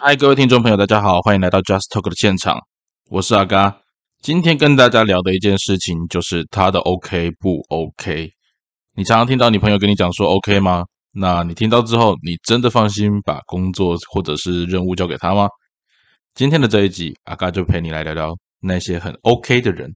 嗨，各位听众朋友，大家好，欢迎来到 Just Talk 的现场，我是阿嘎。今天跟大家聊的一件事情，就是他的 OK 不 OK？你常常听到你朋友跟你讲说 OK 吗？那你听到之后，你真的放心把工作或者是任务交给他吗？今天的这一集，阿嘎就陪你来聊聊那些很 OK 的人。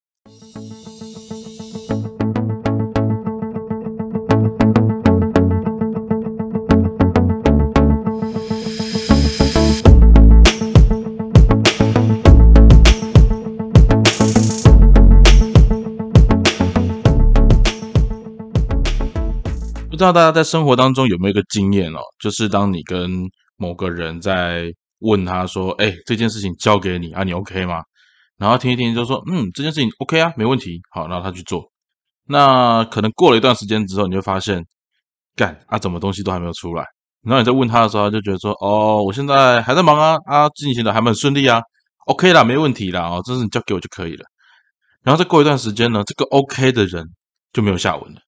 不知道大家在生活当中有没有一个经验哦，就是当你跟某个人在问他说：“哎，这件事情交给你啊，你 OK 吗？”然后听一听就说：“嗯，这件事情 OK 啊，没问题。”好，然后他去做。那可能过了一段时间之后，你就发现，干啊，怎么东西都还没有出来？然后你在问他的时候，他就觉得说：“哦，我现在还在忙啊，啊，进行的还蛮顺利啊，OK 啦，没问题啦，哦，这是你交给我就可以了。”然后再过一段时间呢，这个 OK 的人就没有下文了。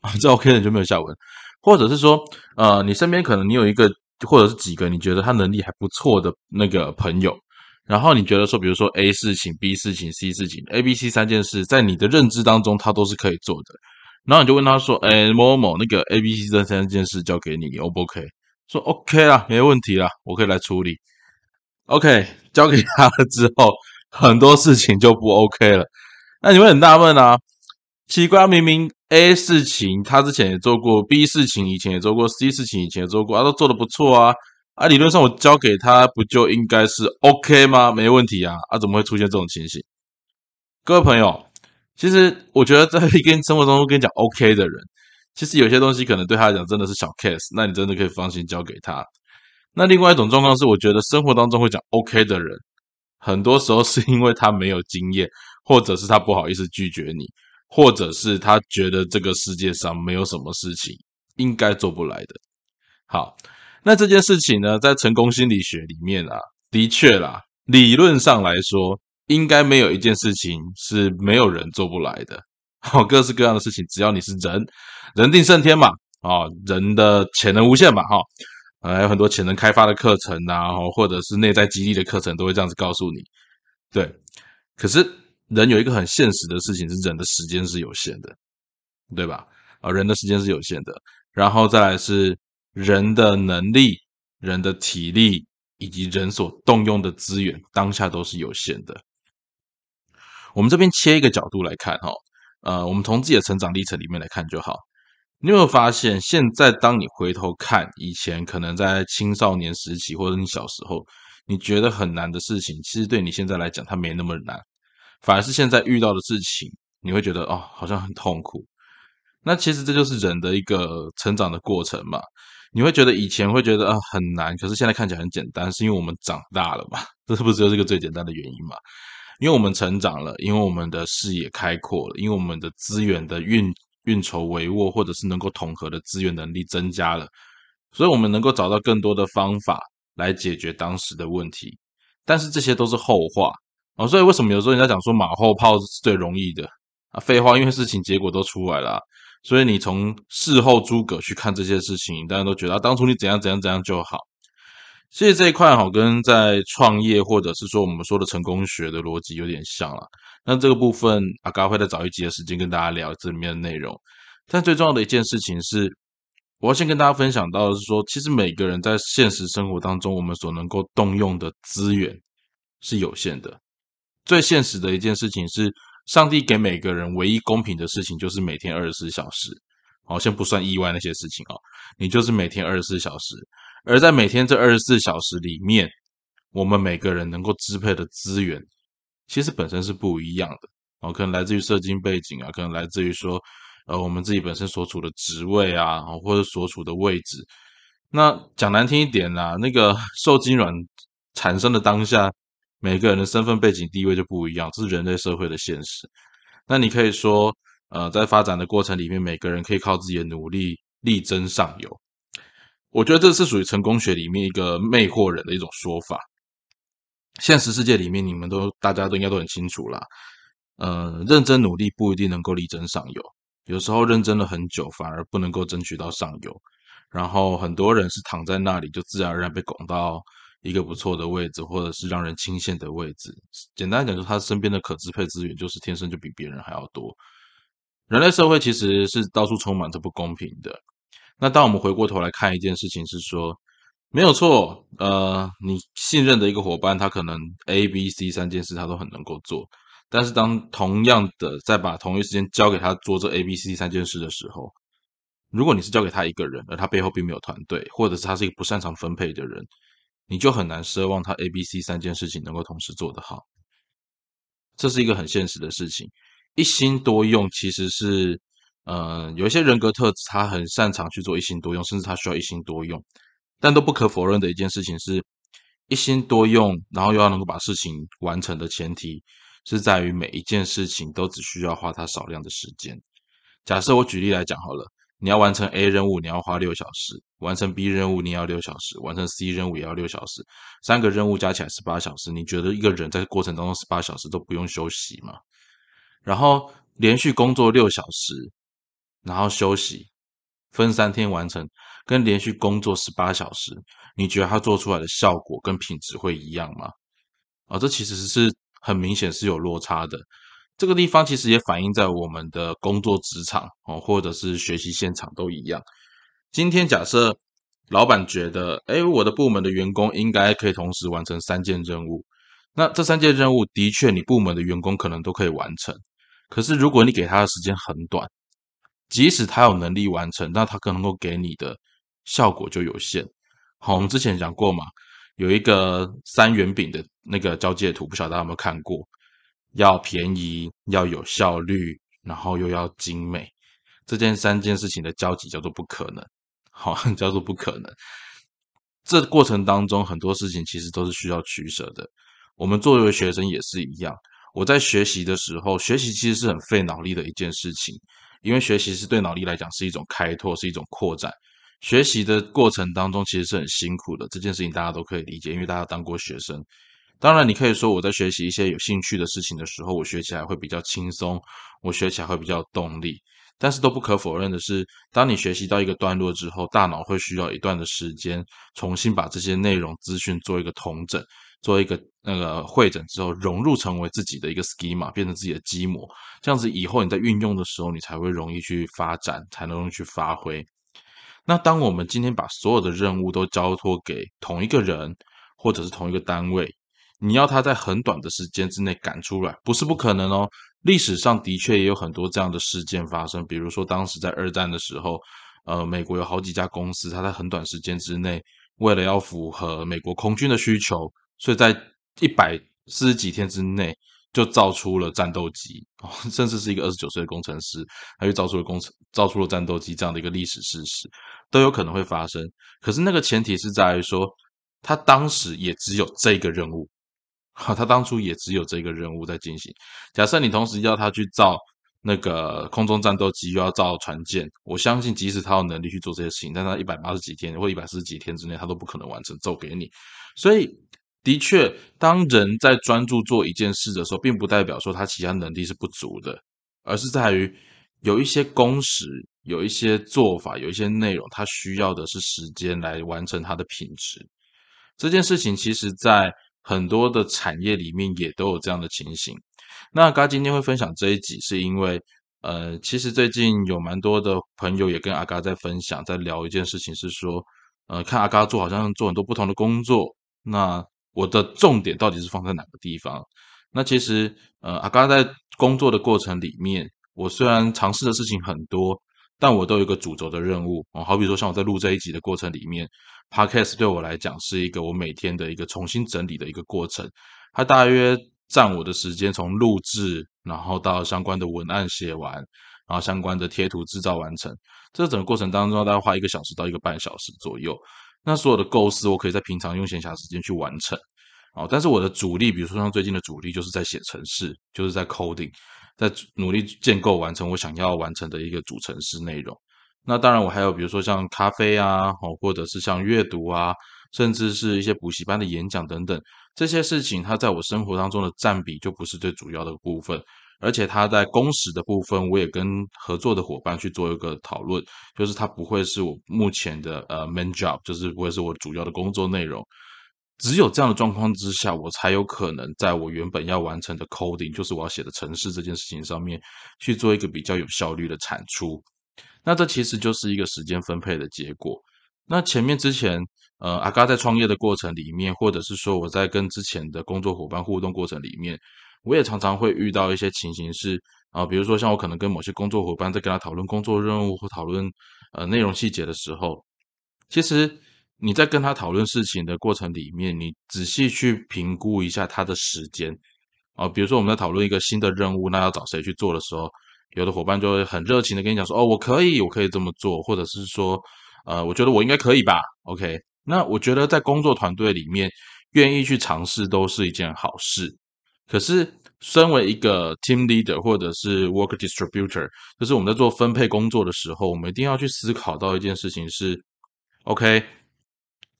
啊，这 OK 的就没有下文，或者是说，呃，你身边可能你有一个或者是几个你觉得他能力还不错的那个朋友，然后你觉得说，比如说 A 事情、B 事情、C 事情，A、B、C 三件事，在你的认知当中，他都是可以做的。然后你就问他说：“哎，某某某，那个 A、B、C 这三件事交给你，O 不 OK？” 说：“OK 啦，没问题啦，我可以来处理。”OK，交给他了之后，很多事情就不 OK 了。那你会很纳闷啊？奇怪，明明。A 事情他之前也做过，B 事情以前也做过，C 事情以前也做过，他都做的不错啊啊！理论上我交给他不就应该是 OK 吗？没问题啊啊！怎么会出现这种情形？各位朋友，其实我觉得在跟生活中跟你讲 OK 的人，其实有些东西可能对他来讲真的是小 case，那你真的可以放心交给他。那另外一种状况是，我觉得生活当中会讲 OK 的人，很多时候是因为他没有经验，或者是他不好意思拒绝你。或者是他觉得这个世界上没有什么事情应该做不来的。好，那这件事情呢，在成功心理学里面啊，的确啦，理论上来说，应该没有一件事情是没有人做不来的。好，各式各样的事情，只要你是人，人定胜天嘛，啊，人的潜能无限嘛，哈，还有很多潜能开发的课程啊，或者是内在激励的课程，都会这样子告诉你。对，可是。人有一个很现实的事情是，人的时间是有限的，对吧？啊，人的时间是有限的，然后再来是人的能力、人的体力以及人所动用的资源，当下都是有限的。我们这边切一个角度来看，哈，呃，我们从自己的成长历程里面来看就好。你有没有发现，现在当你回头看以前，可能在青少年时期或者你小时候，你觉得很难的事情，其实对你现在来讲，它没那么难。反而是现在遇到的事情，你会觉得哦，好像很痛苦。那其实这就是人的一个成长的过程嘛。你会觉得以前会觉得啊很难，可是现在看起来很简单，是因为我们长大了嘛？这是不是就是个最简单的原因嘛？因为我们成长了，因为我们的视野开阔了，因为我们的资源的运运筹帷幄，或者是能够统合的资源能力增加了，所以我们能够找到更多的方法来解决当时的问题。但是这些都是后话。哦，所以为什么有时候人家讲说马后炮是最容易的啊？废话，因为事情结果都出来了，所以你从事后诸葛去看这些事情，大家都觉得当初你怎样怎样怎样就好。其实这一块哈，跟在创业或者是说我们说的成功学的逻辑有点像了。那这个部分阿嘎会再找一集的时间跟大家聊这里面的内容。但最重要的一件事情是，我要先跟大家分享到的是说，其实每个人在现实生活当中，我们所能够动用的资源是有限的。最现实的一件事情是，上帝给每个人唯一公平的事情就是每天二十四小时。好，先不算意外那些事情啊，你就是每天二十四小时。而在每天这二十四小时里面，我们每个人能够支配的资源，其实本身是不一样的。哦，可能来自于社经背景啊，可能来自于说，呃，我们自己本身所处的职位啊，或者所处的位置。那讲难听一点啦，那个 受精卵产生的当下。每个人的身份背景地位就不一样，这是人类社会的现实。那你可以说，呃，在发展的过程里面，每个人可以靠自己的努力力争上游。我觉得这是属于成功学里面一个魅惑人的一种说法。现实世界里面，你们都大家都应该都很清楚啦。呃，认真努力不一定能够力争上游，有时候认真了很久，反而不能够争取到上游。然后很多人是躺在那里，就自然而然被拱到。一个不错的位置，或者是让人倾羡的位置。简单讲，就是他身边的可支配资源就是天生就比别人还要多。人类社会其实是到处充满着不公平的。那当我们回过头来看一件事情，是说没有错，呃，你信任的一个伙伴，他可能 A、B、C 三件事他都很能够做，但是当同样的在把同一时间交给他做这 A、B、C 三件事的时候，如果你是交给他一个人，而他背后并没有团队，或者是他是一个不擅长分配的人，你就很难奢望他 A、B、C 三件事情能够同时做得好。这是一个很现实的事情。一心多用其实是，呃，有一些人格特质，他很擅长去做一心多用，甚至他需要一心多用。但都不可否认的一件事情是，一心多用，然后又要能够把事情完成的前提，是在于每一件事情都只需要花他少量的时间。假设我举例来讲好了，你要完成 A 任务，你要花六小时；完成 B 任务，你要六小时；完成 C 任务也要六小时。三个任务加起来十八小时，你觉得一个人在过程当中十八小时都不用休息吗？然后连续工作六小时，然后休息，分三天完成，跟连续工作十八小时，你觉得他做出来的效果跟品质会一样吗？啊，这其实是很明显是有落差的。这个地方其实也反映在我们的工作职场哦，或者是学习现场都一样。今天假设老板觉得，哎，我的部门的员工应该可以同时完成三件任务，那这三件任务的确你部门的员工可能都可以完成。可是，如果你给他的时间很短，即使他有能力完成，那他可能够给你的效果就有限。好，我们之前讲过嘛，有一个三元饼的那个交界图，不晓得大家有没有看过？要便宜，要有效率，然后又要精美，这件三件事情的交集叫做不可能。好，叫做不可能。这过程当中，很多事情其实都是需要取舍的。我们作为学生也是一样。我在学习的时候，学习其实是很费脑力的一件事情，因为学习是对脑力来讲是一种开拓，是一种扩展。学习的过程当中其实是很辛苦的，这件事情大家都可以理解，因为大家当过学生。当然，你可以说我在学习一些有兴趣的事情的时候，我学起来会比较轻松，我学起来会比较有动力。但是都不可否认的是，当你学习到一个段落之后，大脑会需要一段的时间，重新把这些内容资讯做一个统整。做一个那个会诊之后，融入成为自己的一个 schema，变成自己的基模，这样子以后你在运用的时候，你才会容易去发展，才能去发挥。那当我们今天把所有的任务都交托给同一个人，或者是同一个单位，你要他在很短的时间之内赶出来，不是不可能哦。历史上的确也有很多这样的事件发生，比如说当时在二战的时候，呃，美国有好几家公司，它在很短时间之内，为了要符合美国空军的需求。所以在一百四十几天之内，就造出了战斗机，甚至是一个二十九岁的工程师，他就造出了工程，造出了战斗机这样的一个历史事实，都有可能会发生。可是那个前提是在于说，他当时也只有这个任务，哈，他当初也只有这个任务在进行。假设你同时要他去造那个空中战斗机，又要造船舰，我相信即使他有能力去做这些事情，但他一百八十几天或一百四十几天之内，他都不可能完成奏给你。所以。的确，当人在专注做一件事的时候，并不代表说他其他能力是不足的，而是在于有一些工时、有一些做法、有一些内容，他需要的是时间来完成它的品质。这件事情其实，在很多的产业里面也都有这样的情形。那嘎今天会分享这一集，是因为呃，其实最近有蛮多的朋友也跟阿嘎在分享，在聊一件事情，是说呃，看阿嘎做好像做很多不同的工作，那。我的重点到底是放在哪个地方？那其实，呃，阿嘎在工作的过程里面，我虽然尝试的事情很多，但我都有一个主轴的任务哦。好比说，像我在录这一集的过程里面，Podcast 对我来讲是一个我每天的一个重新整理的一个过程。它大约占我的时间，从录制，然后到相关的文案写完，然后相关的贴图制造完成，这整个过程当中大概花一个小时到一个半小时左右。那所有的构思，我可以在平常用闲暇时间去完成，哦，但是我的主力，比如说像最近的主力，就是在写程式，就是在 coding，在努力建构完成我想要完成的一个主程式内容。那当然，我还有比如说像咖啡啊，哦，或者是像阅读啊，甚至是一些补习班的演讲等等这些事情，它在我生活当中的占比就不是最主要的部分。而且它在工时的部分，我也跟合作的伙伴去做一个讨论，就是它不会是我目前的呃 main job，就是不会是我主要的工作内容。只有这样的状况之下，我才有可能在我原本要完成的 coding，就是我要写的程式这件事情上面去做一个比较有效率的产出。那这其实就是一个时间分配的结果。那前面之前，呃，阿嘎在创业的过程里面，或者是说我在跟之前的工作伙伴互动过程里面，我也常常会遇到一些情形是啊，比如说像我可能跟某些工作伙伴在跟他讨论工作任务或讨论呃内容细节的时候，其实。你在跟他讨论事情的过程里面，你仔细去评估一下他的时间啊。比如说，我们在讨论一个新的任务，那要找谁去做的时候，有的伙伴就会很热情的跟你讲说：“哦，我可以，我可以这么做。”或者是说：“呃，我觉得我应该可以吧。”OK，那我觉得在工作团队里面，愿意去尝试都是一件好事。可是，身为一个 team leader 或者是 work distributor，就是我们在做分配工作的时候，我们一定要去思考到一件事情是：OK。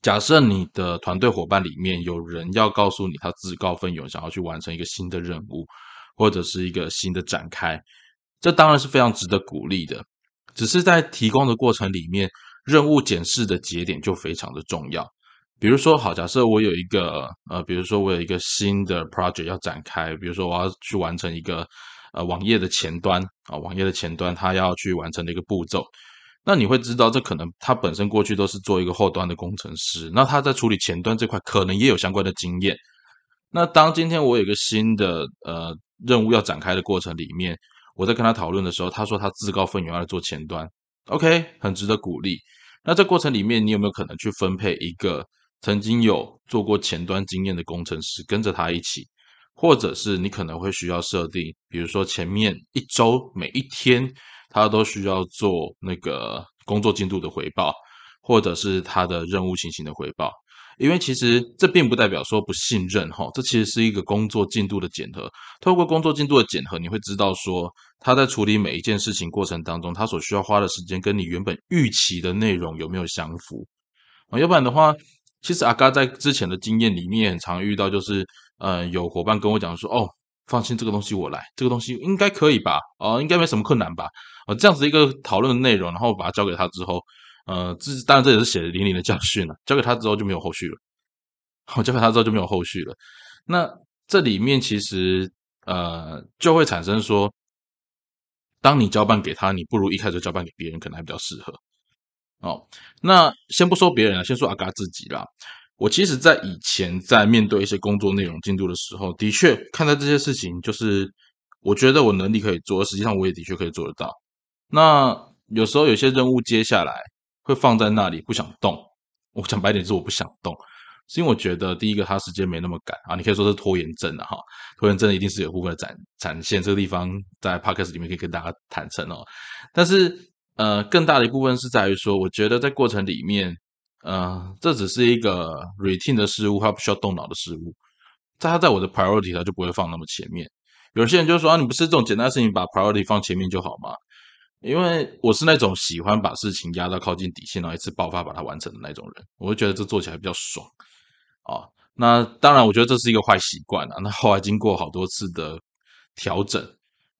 假设你的团队伙伴里面有人要告诉你他自告奋勇想要去完成一个新的任务，或者是一个新的展开，这当然是非常值得鼓励的。只是在提供的过程里面，任务检视的节点就非常的重要。比如说，好，假设我有一个呃，比如说我有一个新的 project 要展开，比如说我要去完成一个呃网页的前端啊，网页的前端它要去完成的一个步骤。那你会知道，这可能他本身过去都是做一个后端的工程师，那他在处理前端这块可能也有相关的经验。那当今天我有一个新的呃任务要展开的过程里面，我在跟他讨论的时候，他说他自告奋勇要来做前端，OK，很值得鼓励。那这过程里面，你有没有可能去分配一个曾经有做过前端经验的工程师跟着他一起，或者是你可能会需要设定，比如说前面一周每一天。他都需要做那个工作进度的回报，或者是他的任务情形的回报，因为其实这并不代表说不信任哈，这其实是一个工作进度的检核。透过工作进度的检核，你会知道说他在处理每一件事情过程当中，他所需要花的时间跟你原本预期的内容有没有相符啊？要不然的话，其实阿嘎在之前的经验里面常遇到，就是呃有伙伴跟我讲说哦。放心，这个东西我来，这个东西应该可以吧？哦，应该没什么困难吧？哦，这样子一个讨论的内容，然后把它交给他之后，呃，这当然这也是血淋淋的教训了。交给他之后就没有后续了，好，交给他之后就没有后续了。那这里面其实呃就会产生说，当你交办给他，你不如一开始交办给别人，可能还比较适合。哦，那先不说别人了，先说阿嘎自己啦。我其实，在以前在面对一些工作内容进度的时候，的确看待这些事情，就是我觉得我能力可以做，实际上我也的确可以做得到。那有时候有些任务接下来会放在那里不想动，我讲白点是我不想动，是因为我觉得第一个它时间没那么赶啊，你可以说是拖延症的哈，拖延症一定是有部分展展现，这个地方在 podcast 里面可以跟大家坦诚哦。但是呃，更大的一部分是在于说，我觉得在过程里面。呃，这只是一个 routine 的事物，它不需要动脑的事物，它在我的 priority 它就不会放那么前面。有些人就说啊，你不是这种简单的事情把 priority 放前面就好吗？因为我是那种喜欢把事情压到靠近底线，然后一次爆发把它完成的那种人，我会觉得这做起来比较爽啊。那当然，我觉得这是一个坏习惯啊。那后来经过好多次的调整，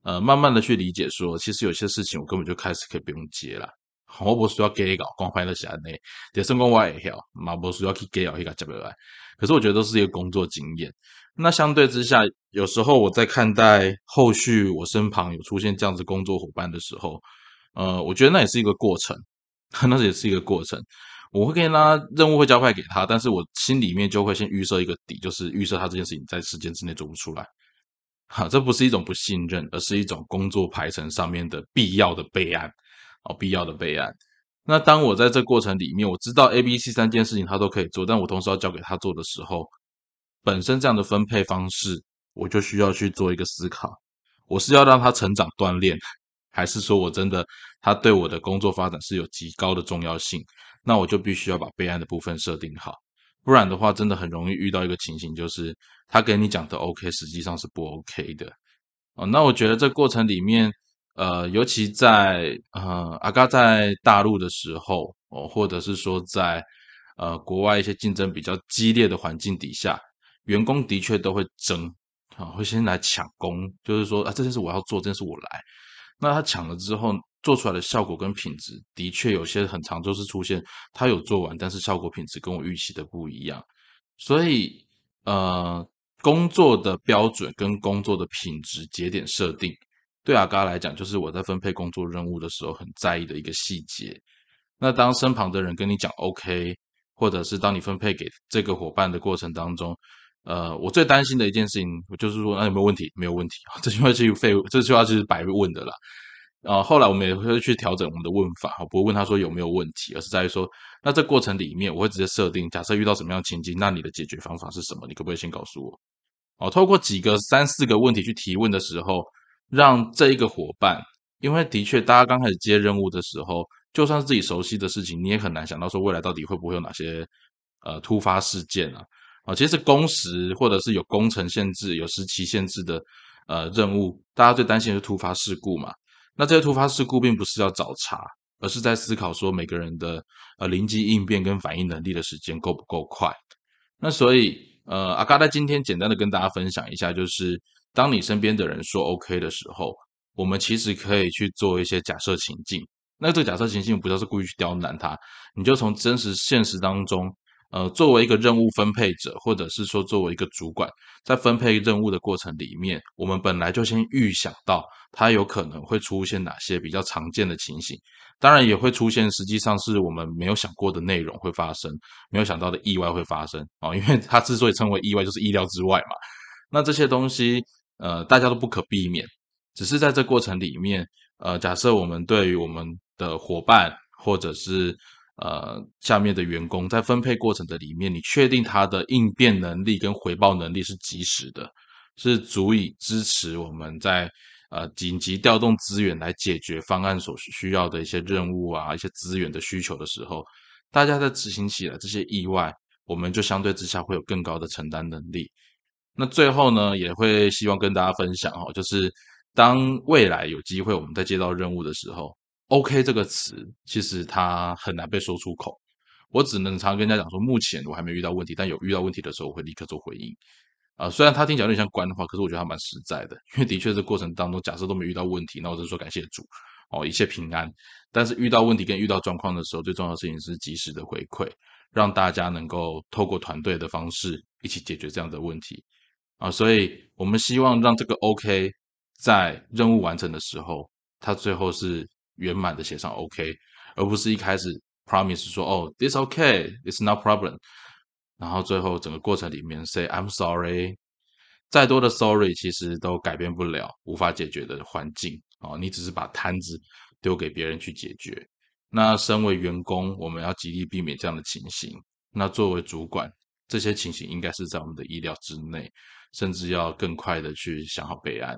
呃，慢慢的去理解说，其实有些事情我根本就开始可以不用接了。我不需要给稿，光拍得起来呢。也成功我也晓，嘛不需要去给稿去个接不来。可是我觉得都是一个工作经验。那相对之下，有时候我在看待后续我身旁有出现这样子工作伙伴的时候，呃，我觉得那也是一个过程，那也是一个过程。我会跟他任务会交派给他，但是我心里面就会先预设一个底，就是预设他这件事情在时间之内做不出来。好，这不是一种不信任，而是一种工作排程上面的必要的备案。哦，必要的备案。那当我在这过程里面，我知道 A、B、C 三件事情他都可以做，但我同时要交给他做的时候，本身这样的分配方式，我就需要去做一个思考：我是要让他成长锻炼，还是说我真的他对我的工作发展是有极高的重要性？那我就必须要把备案的部分设定好，不然的话，真的很容易遇到一个情形，就是他给你讲的 OK，实际上是不 OK 的。哦，那我觉得这过程里面。呃，尤其在呃阿嘎在大陆的时候，哦，或者是说在呃国外一些竞争比较激烈的环境底下，员工的确都会争啊，会先来抢功，就是说啊，这件事我要做，这件事我来。那他抢了之后，做出来的效果跟品质，的确有些很长，就是出现他有做完，但是效果品质跟我预期的不一样。所以呃，工作的标准跟工作的品质节点设定，对阿嘎来讲，就是我在分配工作任务的时候很在意的一个细节。那当身旁的人跟你讲 OK，或者是当你分配给这个伙伴的过程当中，呃，我最担心的一件事情，我就是说，那有没有问题？没有问题 这句话是废，这句话就是白问的啦。啊，后来我们也会去调整我们的问法，不会问他说有没有问题，而是在于说，那这过程里面，我会直接设定，假设遇到什么样的情境，那你的解决方法是什么？你可不可以先告诉我？哦，透过几个三四个问题去提问的时候，让这一个伙伴，因为的确，大家刚开始接任务的时候，就算是自己熟悉的事情，你也很难想到说未来到底会不会有哪些呃突发事件啊？啊，其实工时或者是有工程限制、有时期限制的呃任务，大家最担心的是突发事故嘛。那这些突发事故并不是要找茬，而是在思考说每个人的呃临机应变跟反应能力的时间够不够快。那所以呃阿嘎在今天简单的跟大家分享一下，就是当你身边的人说 OK 的时候，我们其实可以去做一些假设情境。那这个假设情境不就是故意去刁难他，你就从真实现实当中。呃，作为一个任务分配者，或者是说作为一个主管，在分配任务的过程里面，我们本来就先预想到它有可能会出现哪些比较常见的情形，当然也会出现实际上是我们没有想过的内容会发生，没有想到的意外会发生啊，因为 它之所以称为意外，就是意料之外嘛。那这些东西，呃，大家都不可避免，只是在这过程里面，呃，假设我们对于我们的伙伴或者是呃，下面的员工在分配过程的里面，你确定他的应变能力跟回报能力是及时的，是足以支持我们在呃紧急调动资源来解决方案所需要的一些任务啊，一些资源的需求的时候，大家在执行起来这些意外，我们就相对之下会有更高的承担能力。那最后呢，也会希望跟大家分享哦，就是当未来有机会我们在接到任务的时候。OK 这个词其实它很难被说出口，我只能常跟人家讲说，目前我还没遇到问题，但有遇到问题的时候，我会立刻做回应。啊，虽然他听起来有点像官话，可是我觉得他蛮实在的，因为的确这过程当中，假设都没遇到问题，那我就说感谢主，哦，一切平安。但是遇到问题跟遇到状况的时候，最重要的事情是及时的回馈，让大家能够透过团队的方式一起解决这样的问题。啊，所以我们希望让这个 OK 在任务完成的时候，它最后是。圆满的写上 OK，而不是一开始 promise 说哦，this OK，it's no problem，然后最后整个过程里面 say I'm sorry，再多的 sorry 其实都改变不了无法解决的环境哦，你只是把摊子丢给别人去解决。那身为员工，我们要极力避免这样的情形。那作为主管，这些情形应该是在我们的意料之内，甚至要更快的去想好备案。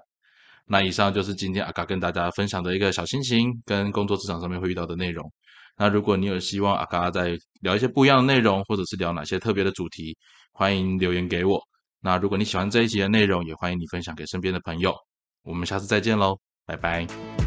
那以上就是今天阿嘎跟大家分享的一个小心情，跟工作职场上面会遇到的内容。那如果你有希望阿嘎再聊一些不一样的内容，或者是聊哪些特别的主题，欢迎留言给我。那如果你喜欢这一集的内容，也欢迎你分享给身边的朋友。我们下次再见喽，拜拜。